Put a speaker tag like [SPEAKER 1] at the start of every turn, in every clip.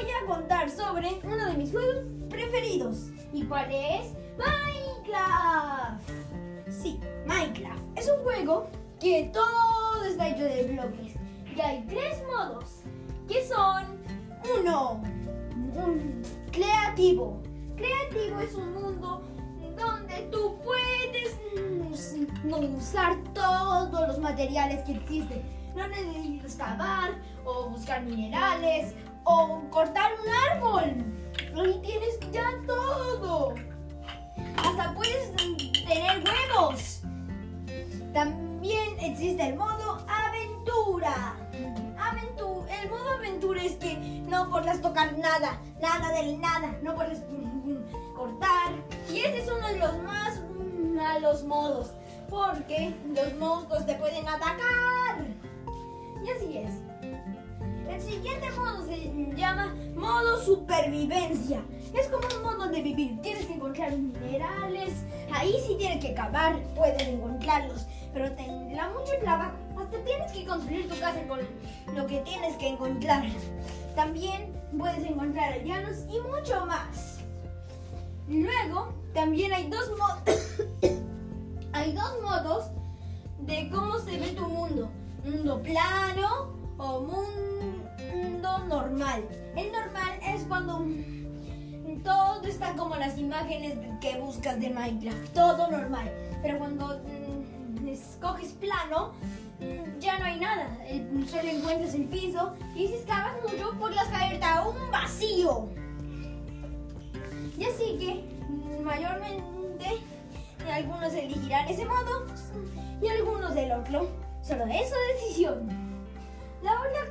[SPEAKER 1] voy a contar sobre uno de mis juegos preferidos. ¿Y cuál es? Minecraft. Sí, Minecraft. Es un juego que todo está hecho de bloques. Y hay tres modos, que son uno, un creativo. Creativo es un mundo donde tú puedes mm, usar todos los materiales que existen. No necesitas cavar o buscar minerales o cortar un árbol. Ahí tienes ya todo. Hasta puedes tener huevos. También existe el modo aventura. el modo aventura es que no podrás tocar nada, nada de nada, no puedes cortar. Y ese es uno de los más malos modos, porque los monstruos te pueden atacar. Y así es. El siguiente modo se llama modo supervivencia. Es como un modo de vivir. Tienes que encontrar minerales. Ahí sí tienes que cavar, puedes encontrarlos. Pero tendrá mucho trabajo. Hasta tienes que construir tu casa con lo que tienes que encontrar. También puedes encontrar llanos y mucho más. Luego, también hay dos modos. hay dos modos de cómo se ve tu mundo. Mundo plano o mundo normal. El normal es cuando todo está como las imágenes que buscas de Minecraft. Todo normal. Pero cuando mm, escoges plano, mm, ya no hay nada. solo encuentras el piso y si excavas mucho, podrás caerte a un vacío. Y así que mm, mayormente algunos elegirán ese modo y algunos el otro. Solo es su decisión. La otra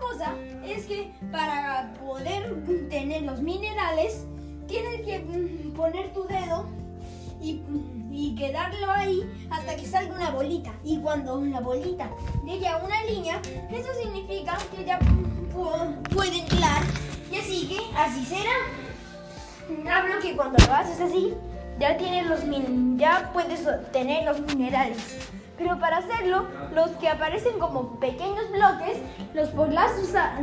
[SPEAKER 1] es que para poder tener los minerales tienes que mm, poner tu dedo y, y, quedarlo ahí hasta que salga una bolita. Y cuando la bolita llegue a una línea, eso significa que ya puede entrar. Y así que así será. Hablo que cuando lo haces así, ya tienes los ya puedes obtener los minerales. Pero para hacerlo, los que aparecen como pequeños bloques, los podrás usar.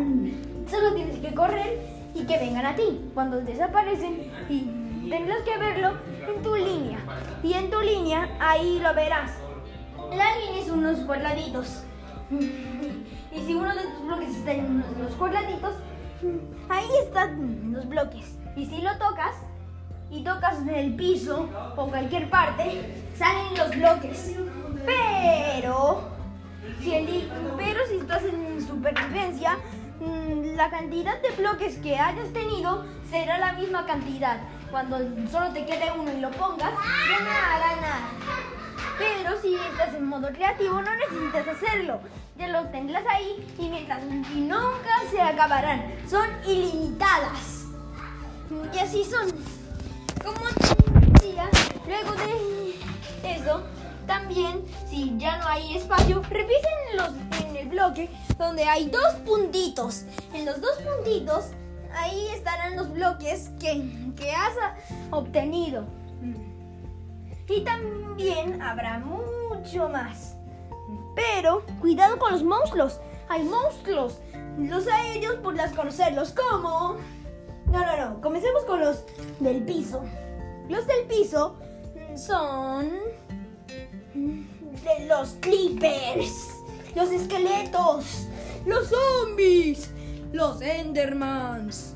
[SPEAKER 1] Solo tienes que correr y que vengan a ti. Cuando desaparecen y tendrás que verlo en tu línea. Y en tu línea, ahí lo verás. La línea es unos cuadraditos. Y si uno de tus bloques está en uno de los cuadraditos, ahí están los bloques. Y si lo tocas y tocas en el piso o cualquier parte, salen los bloques. Pero si, pero si estás en supervivencia, mm, la cantidad de bloques que hayas tenido será la misma cantidad. Cuando solo te quede uno y lo pongas, hará nada. Pero si estás en modo creativo, no necesitas hacerlo. Ya lo tendrás ahí y mientras y nunca se acabarán. Son ilimitadas. Y así son. Como decía, luego de eso, también, si ya no hay espacio, revisen los, en el bloque donde hay dos puntitos. En los dos puntitos, ahí estarán los bloques que, que has obtenido. Y también habrá mucho más. Pero cuidado con los monstruos. Hay monstruos. Los hay ellos las conocerlos como... No, no, no. Comencemos con los del piso. Los del piso son los creepers, los esqueletos, los zombies, los endermans,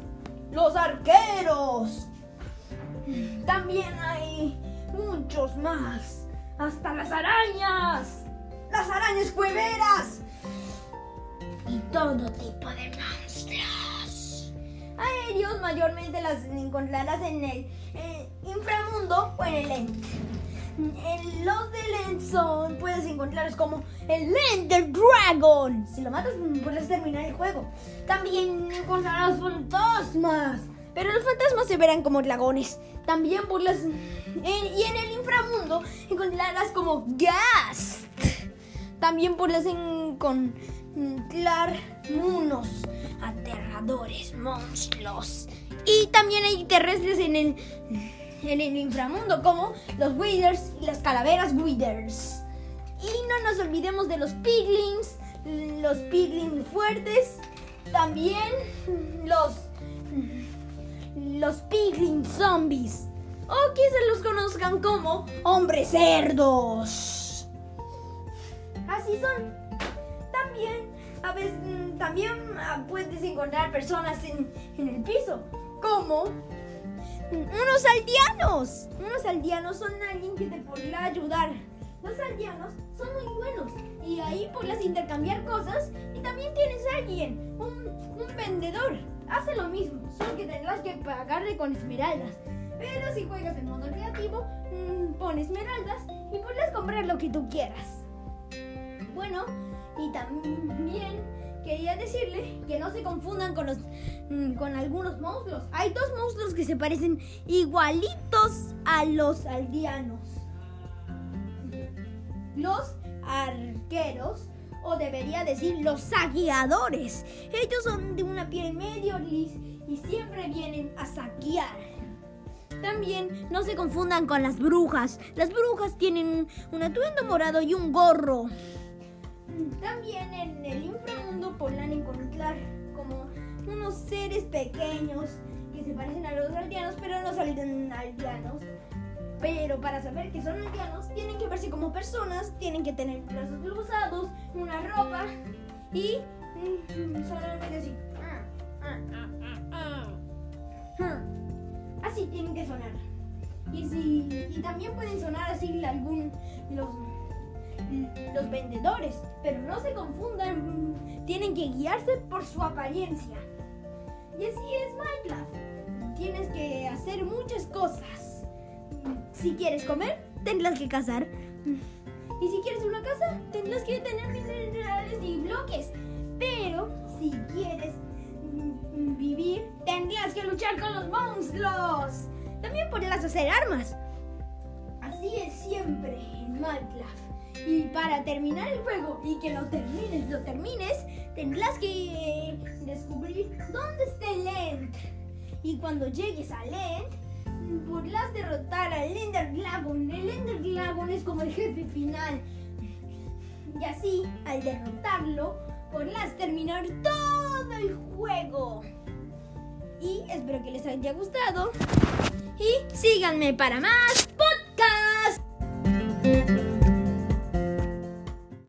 [SPEAKER 1] los arqueros. También hay muchos más. Hasta las arañas, las arañas cueveras y todo tipo de monstruos. Aéreos mayormente las encontrarás en el eh, inframundo o en el ente. En los de End puedes encontrarlos como el Ender Dragon. Si lo matas, puedes terminar el juego. También encontrarás fantasmas. Pero los fantasmas se verán como dragones. También por las. y en el inframundo encontrarás como Ghast. También podrás encontrar unos aterradores monstruos. Y también hay terrestres en el en el inframundo, como los Withers y las calaveras Withers. Y no nos olvidemos de los Piglins, los Piglins fuertes, también los los piglin zombies o que se los conozcan como hombres cerdos. Así son. También, a veces, también puedes encontrar personas en, en el piso, como unos aldeanos. Unos aldeanos son alguien que te podrá ayudar. Los aldeanos son muy buenos y ahí podrás intercambiar cosas y también tienes a alguien, un, un vendedor. Hace lo mismo, solo que tendrás que pagarle con esmeraldas. Pero si juegas en modo creativo, mm, pon esmeraldas y podrás comprar lo que tú quieras. Bueno, y también quería decirle que no se confundan con los mm, con algunos monstruos. Hay dos monstruos que se parecen igualitos a los aldeanos. Los arqueros o debería decir los saqueadores. Ellos son de una piel medio gris y siempre vienen a saquear. También no se confundan con las brujas. Las brujas tienen un atuendo morado y un gorro. También en el inframundo podrán encontrar como unos seres pequeños que se parecen a los aldeanos, pero no son aldeanos. Pero para saber que son aldeanos, tienen que verse como personas, tienen que tener brazos cruzados, una ropa y mm, solamente así. Así tienen que sonar. Y, si, y también pueden sonar así algún los los vendedores, pero no se confundan, tienen que guiarse por su apariencia. Y así es Minecraft. Tienes que hacer muchas cosas. Si quieres comer, tendrás que cazar. Y si quieres una casa, tendrás que tener minerales y bloques. Pero si quieres vivir, tendrás que luchar con los monstruos. También podrás hacer armas. Así es siempre en Minecraft. Y para terminar el juego y que lo termines, lo termines, tendrás que descubrir dónde está el End. Y cuando llegues al End, podrás derrotar al Ender Dragon. El Ender Dragon es como el jefe final. Y así, al derrotarlo, podrás terminar todo el juego. Y espero que les haya gustado. Y síganme para más